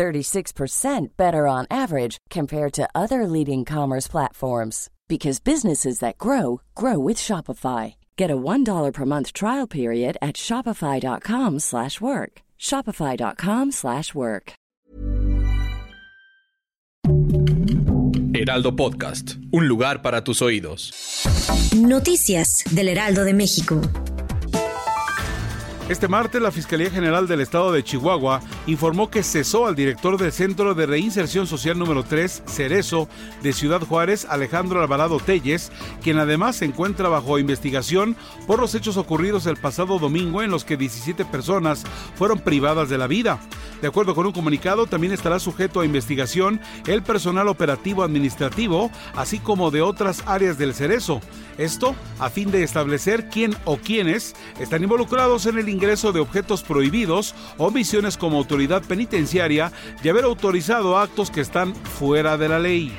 36% better on average compared to other leading commerce platforms because businesses that grow grow with Shopify. Get a $1 per month trial period at shopify.com/work. shopify.com/work. Heraldo Podcast, un lugar para tus oídos. Noticias del Heraldo de México. Este martes, la Fiscalía General del Estado de Chihuahua informó que cesó al director del Centro de Reinserción Social número 3, Cerezo, de Ciudad Juárez, Alejandro Alvarado Telles, quien además se encuentra bajo investigación por los hechos ocurridos el pasado domingo en los que 17 personas fueron privadas de la vida. De acuerdo con un comunicado, también estará sujeto a investigación el personal operativo administrativo, así como de otras áreas del Cerezo. Esto a fin de establecer quién o quiénes están involucrados en el ingreso de objetos prohibidos o misiones como autoridad penitenciaria y haber autorizado actos que están fuera de la ley.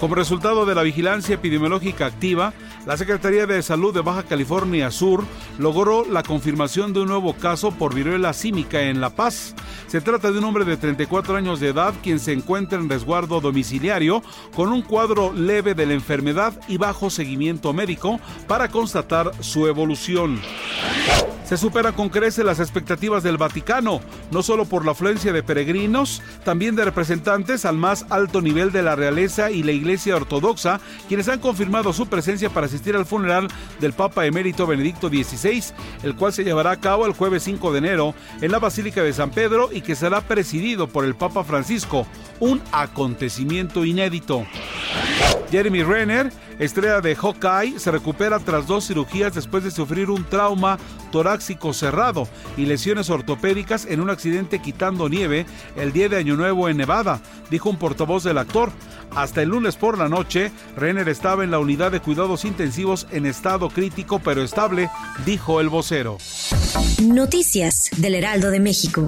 Como resultado de la vigilancia epidemiológica activa, la Secretaría de Salud de Baja California Sur logró la confirmación de un nuevo caso por viruela símica en La Paz. Se trata de un hombre de 34 años de edad quien se encuentra en resguardo domiciliario con un cuadro leve de la enfermedad y bajo seguimiento médico para constatar su evolución. Se superan con crece las expectativas del Vaticano, no solo por la afluencia de peregrinos, también de representantes al más alto nivel de la realeza y la Iglesia Ortodoxa, quienes han confirmado su presencia para asistir al funeral del Papa emérito Benedicto XVI, el cual se llevará a cabo el jueves 5 de enero en la Basílica de San Pedro y que será presidido por el Papa Francisco, un acontecimiento inédito. Jeremy Renner, estrella de Hawkeye, se recupera tras dos cirugías después de sufrir un trauma torácico cerrado y lesiones ortopédicas en un accidente quitando nieve el día de Año Nuevo en Nevada, dijo un portavoz del actor. Hasta el lunes por la noche, Renner estaba en la unidad de cuidados intensivos en estado crítico pero estable, dijo el vocero. Noticias del Heraldo de México.